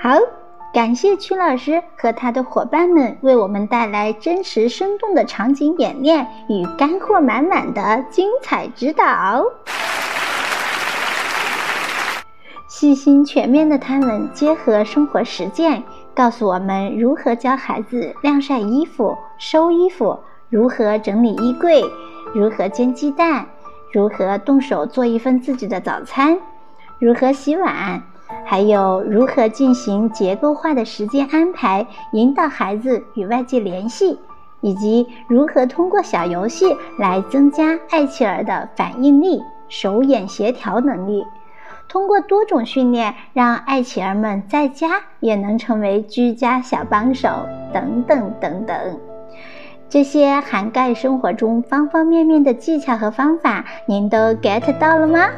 好，感谢曲老师和他的伙伴们为我们带来真实生动的场景演练与干货满满的精彩指导。细心全面的他们结合生活实践，告诉我们如何教孩子晾晒衣服、收衣服，如何整理衣柜，如何煎鸡蛋，如何动手做一份自己的早餐，如何洗碗，还有如何进行结构化的时间安排，引导孩子与外界联系，以及如何通过小游戏来增加爱企儿的反应力、手眼协调能力。通过多种训练，让爱企儿们在家也能成为居家小帮手，等等等等。这些涵盖生活中方方面面的技巧和方法，您都 get 到了吗？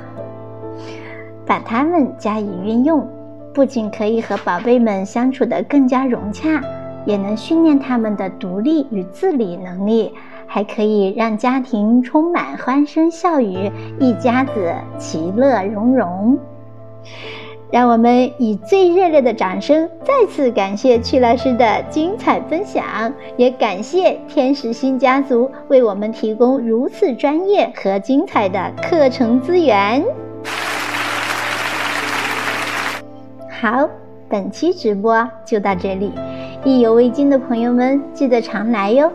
把它们加以运用，不仅可以和宝贝们相处得更加融洽，也能训练他们的独立与自理能力。还可以让家庭充满欢声笑语，一家子其乐融融。让我们以最热烈的掌声再次感谢曲老师的精彩分享，也感谢天使星家族为我们提供如此专业和精彩的课程资源。好，本期直播就到这里，意犹未尽的朋友们记得常来哟。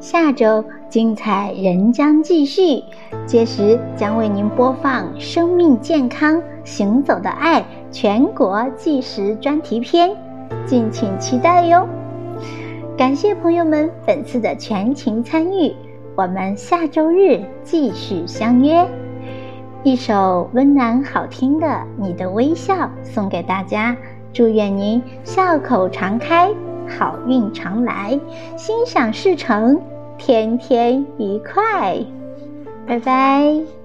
下周精彩仍将继续，届时将为您播放《生命健康行走的爱》全国纪实专题片，敬请期待哟！感谢朋友们本次的全情参与，我们下周日继续相约。一首温暖好听的《你的微笑》送给大家，祝愿您笑口常开，好运常来，心想事成。天天愉快，拜拜。